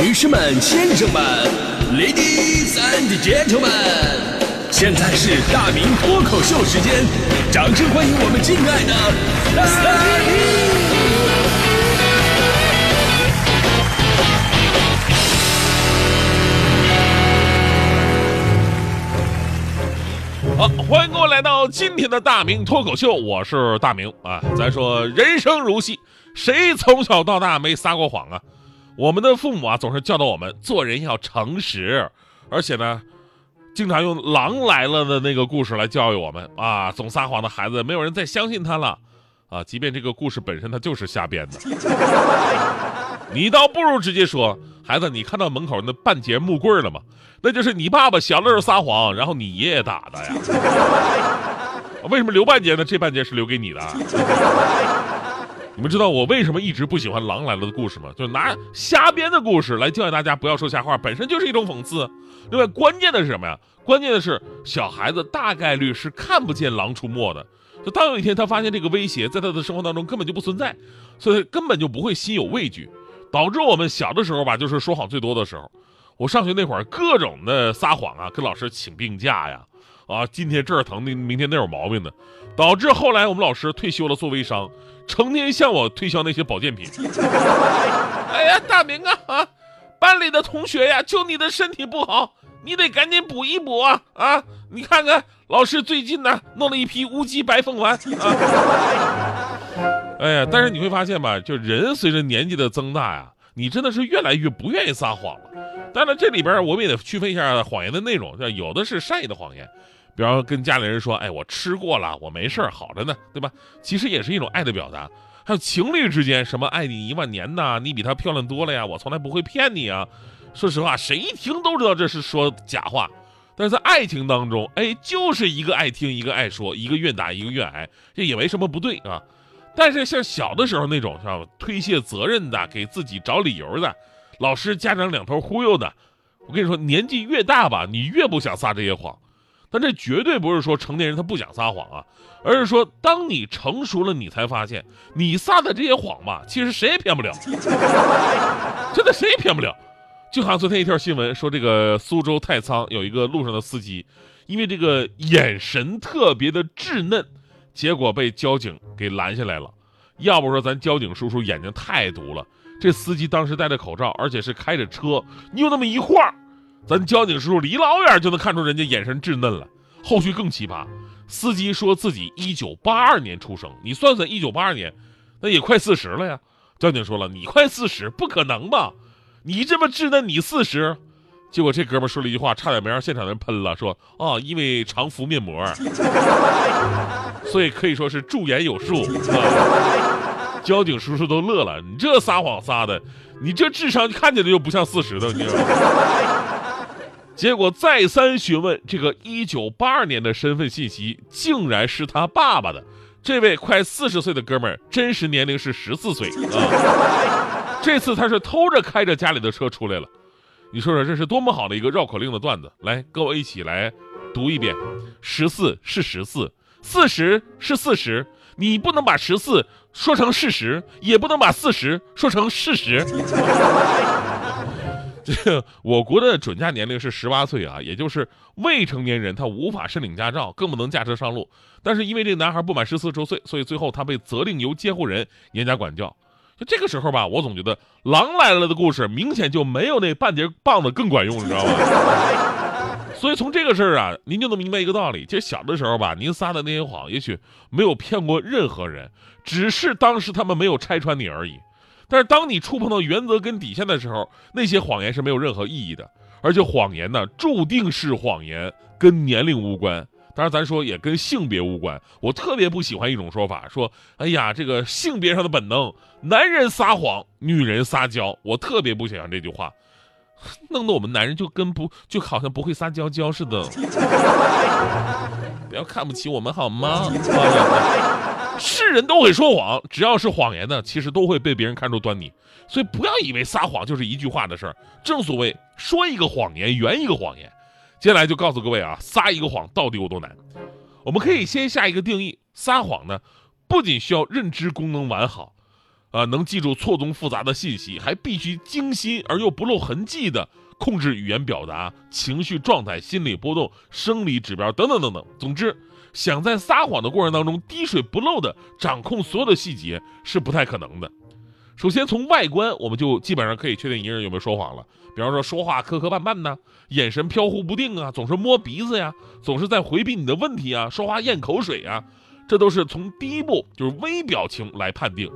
女士们、先生们，Ladies and Gentlemen，现在是大明脱口秀时间，掌声欢迎我们敬爱的大明！好，欢迎各位来到今天的大明脱口秀，我是大明啊。咱说人生如戏，谁从小到大没撒过谎啊？我们的父母啊，总是教导我们做人要诚实，而且呢，经常用“狼来了”的那个故事来教育我们啊。总撒谎的孩子，没有人再相信他了啊。即便这个故事本身他就是瞎编的，你倒不如直接说：“孩子，你看到门口那半截木棍了吗？那就是你爸爸小的时候撒谎，然后你爷爷打的呀。为什么留半截呢？这半截是留给你的。”你们知道我为什么一直不喜欢《狼来了》的故事吗？就是拿瞎编的故事来教育大家不要说瞎话，本身就是一种讽刺。另外，关键的是什么呀？关键的是小孩子大概率是看不见狼出没的。就当有一天他发现这个威胁在他的生活当中根本就不存在，所以根本就不会心有畏惧，导致我们小的时候吧，就是说谎最多的时候。我上学那会儿，各种的撒谎啊，跟老师请病假呀，啊今天这儿疼，明明天那儿有毛病的，导致后来我们老师退休了做微商。成天向我推销那些保健品。哎呀，大明啊啊，班里的同学呀，就你的身体不好，你得赶紧补一补啊啊！你看看，老师最近呢弄了一批乌鸡白凤丸啊。哎呀，但是你会发现吧，就人随着年纪的增大呀，你真的是越来越不愿意撒谎了。当然，这里边我们也得区分一下谎言的内容，有的是善意的谎言。比方跟家里人说，哎，我吃过了，我没事好着呢，对吧？其实也是一种爱的表达。还有情侣之间，什么爱你一万年呐，你比她漂亮多了呀，我从来不会骗你啊。说实话，谁一听都知道这是说假话。但是在爱情当中，哎，就是一个爱听，一个爱说，一个愿打，一个愿挨，这也没什么不对啊。但是像小的时候那种，是吧？推卸责任的，给自己找理由的，老师、家长两头忽悠的，我跟你说，年纪越大吧，你越不想撒这些谎。但这绝对不是说成年人他不想撒谎啊，而是说当你成熟了，你才发现你撒的这些谎吧，其实谁也骗不了，真的谁也骗不了。就好像昨天一条新闻说，这个苏州太仓有一个路上的司机，因为这个眼神特别的稚嫩，结果被交警给拦下来了。要不说咱交警叔叔眼睛太毒了，这司机当时戴着口罩，而且是开着车，你有那么一晃。咱交警叔叔离老远就能看出人家眼神稚嫩了。后续更奇葩，司机说自己一九八二年出生，你算算一九八二年，那也快四十了呀。交警说了，你快四十不可能吧？你这么稚嫩，你四十？结果这哥们说了一句话，差点没让现场的人喷了，说啊，因为常敷面膜，所以可以说是驻颜有术。啊交警叔叔都乐了，你这撒谎撒的，你这智商看起来就不像四十的，你知道吗？结果再三询问这个一九八二年的身份信息，竟然是他爸爸的。这位快四十岁的哥们儿，真实年龄是十四岁啊！这次他是偷着开着家里的车出来了。你说说，这是多么好的一个绕口令的段子！来，跟我一起来读一遍：十四是十四，四十是四十。你不能把十四说成事实，也不能把四十说成事实。这个我国的准驾年龄是十八岁啊，也就是未成年人他无法申领驾照，更不能驾车上路。但是因为这个男孩不满十四周岁，所以最后他被责令由监护人严加管教。就这个时候吧，我总觉得《狼来了》的故事明显就没有那半截棒子更管用，你知道吗？所以从这个事儿啊，您就能明白一个道理：其实小的时候吧，您撒的那些谎，也许没有骗过任何人，只是当时他们没有拆穿你而已。但是当你触碰到原则跟底线的时候，那些谎言是没有任何意义的。而且谎言呢，注定是谎言，跟年龄无关。当然，咱说也跟性别无关。我特别不喜欢一种说法，说哎呀，这个性别上的本能，男人撒谎，女人撒娇。我特别不喜欢这句话，弄得我们男人就跟不就好像不会撒娇娇似的。不要看不起我们好吗？是人都会说谎，只要是谎言呢，其实都会被别人看出端倪。所以不要以为撒谎就是一句话的事儿。正所谓说一个谎言圆一个谎言。接下来就告诉各位啊，撒一个谎到底有多难？我们可以先下一个定义：撒谎呢，不仅需要认知功能完好，呃，能记住错综复杂的信息，还必须精心而又不露痕迹的控制语言表达、情绪状态、心理波动、生理指标等等等等。总之，想在撒谎的过程当中滴水不漏的掌控所有的细节是不太可能的。首先，从外观我们就基本上可以确定一个人有没有说谎了。比方说，说话磕磕绊绊呐，眼神飘忽不定啊，总是摸鼻子呀，总是在回避你的问题啊，说话咽口水啊，这都是从第一步就是微表情来判定。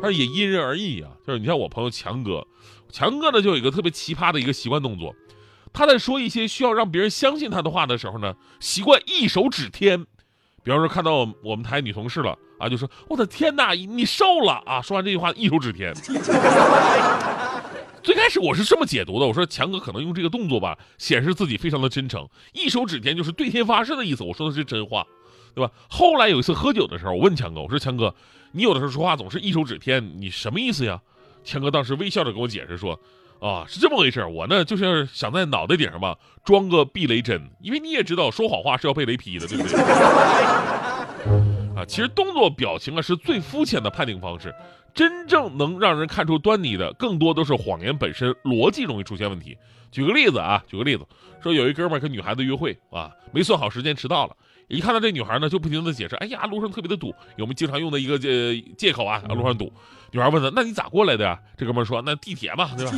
但是也因人而异啊，就是你像我朋友强哥，强哥呢就有一个特别奇葩的一个习惯动作，他在说一些需要让别人相信他的话的时候呢，习惯一手指天。比方说看到我们台女同事了啊，就说我的天哪，你瘦了啊！说完这句话一手指天。最开始我是这么解读的，我说强哥可能用这个动作吧，显示自己非常的真诚，一手指天就是对天发誓的意思，我说的是真话。对吧？后来有一次喝酒的时候，我问强哥，我说强哥，你有的时候说话总是一手指天，你什么意思呀？强哥当时微笑着跟我解释说，啊，是这么回事，我呢就是想在脑袋顶上吧装个避雷针，因为你也知道说谎话是要被雷劈的，对不对？啊，其实动作表情啊是最肤浅的判定方式，真正能让人看出端倪的，更多都是谎言本身逻辑容易出现问题。举个例子啊，举个例子，说有一哥们儿跟女孩子约会啊，没算好时间迟到了。一看到这女孩呢，就不停的解释：“哎呀，路上特别的堵，有我们经常用的一个借借口啊，路上堵。”女孩问他：“那你咋过来的呀？”这哥们说：“那地铁嘛，对吧？”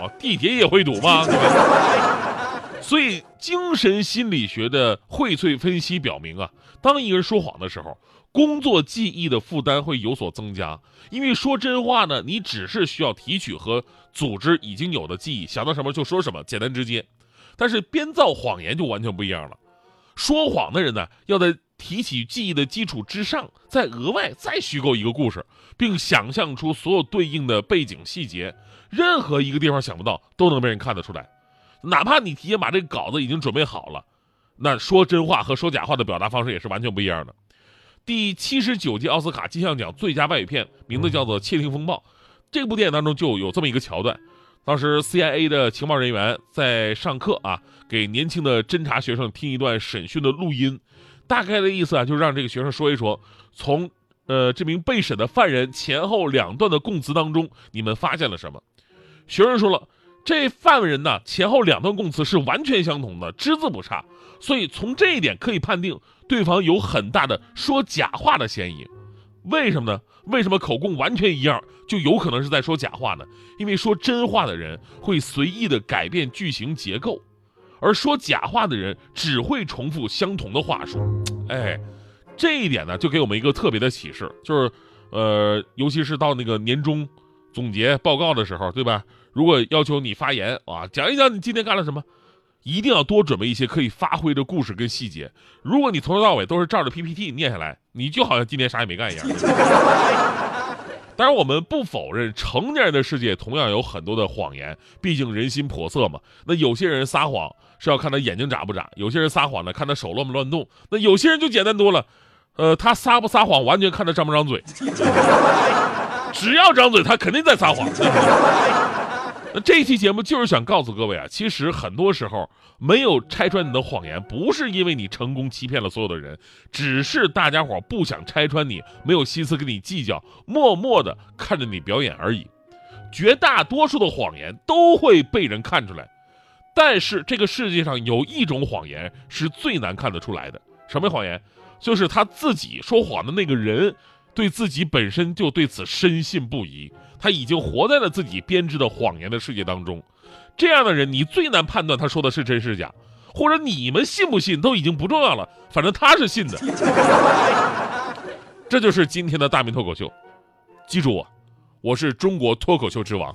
哦，地铁也会堵吗？对吧？所以，精神心理学的荟萃分析表明啊，当一个人说谎的时候，工作记忆的负担会有所增加。因为说真话呢，你只是需要提取和组织已经有的记忆，想到什么就说什么，简单直接。但是编造谎言就完全不一样了。说谎的人呢，要在提起记忆的基础之上，再额外再虚构一个故事，并想象出所有对应的背景细节，任何一个地方想不到，都能被人看得出来。哪怕你提前把这个稿子已经准备好了，那说真话和说假话的表达方式也是完全不一样的。第七十九届奥斯卡金像奖最佳外语片，名字叫做《窃听风暴》，这部电影当中就有这么一个桥段。当时 CIA 的情报人员在上课啊，给年轻的侦查学生听一段审讯的录音，大概的意思啊，就是让这个学生说一说，从呃这名被审的犯人前后两段的供词当中，你们发现了什么？学生说了，这犯人呢前后两段供词是完全相同的，只字不差，所以从这一点可以判定对方有很大的说假话的嫌疑。为什么呢？为什么口供完全一样就有可能是在说假话呢？因为说真话的人会随意的改变句型结构，而说假话的人只会重复相同的话术。哎，这一点呢，就给我们一个特别的启示，就是，呃，尤其是到那个年终总结报告的时候，对吧？如果要求你发言啊，讲一讲你今天干了什么。一定要多准备一些可以发挥的故事跟细节。如果你从头到尾都是照着 PPT 念下来，你就好像今天啥也没干一样。当然，我们不否认成年人的世界同样有很多的谎言，毕竟人心叵测嘛。那有些人撒谎是要看他眼睛眨不眨，有些人撒谎呢看他手乱不乱动，那有些人就简单多了，呃，他撒不撒谎完全看他张不张嘴，只要张嘴，他肯定在撒谎。那这期节目就是想告诉各位啊，其实很多时候没有拆穿你的谎言，不是因为你成功欺骗了所有的人，只是大家伙不想拆穿你，没有心思跟你计较，默默的看着你表演而已。绝大多数的谎言都会被人看出来，但是这个世界上有一种谎言是最难看得出来的，什么谎言？就是他自己说谎的那个人。对自己本身就对此深信不疑，他已经活在了自己编织的谎言的世界当中。这样的人，你最难判断他说的是真是假，或者你们信不信都已经不重要了，反正他是信的。这就是今天的大明脱口秀，记住我，我是中国脱口秀之王。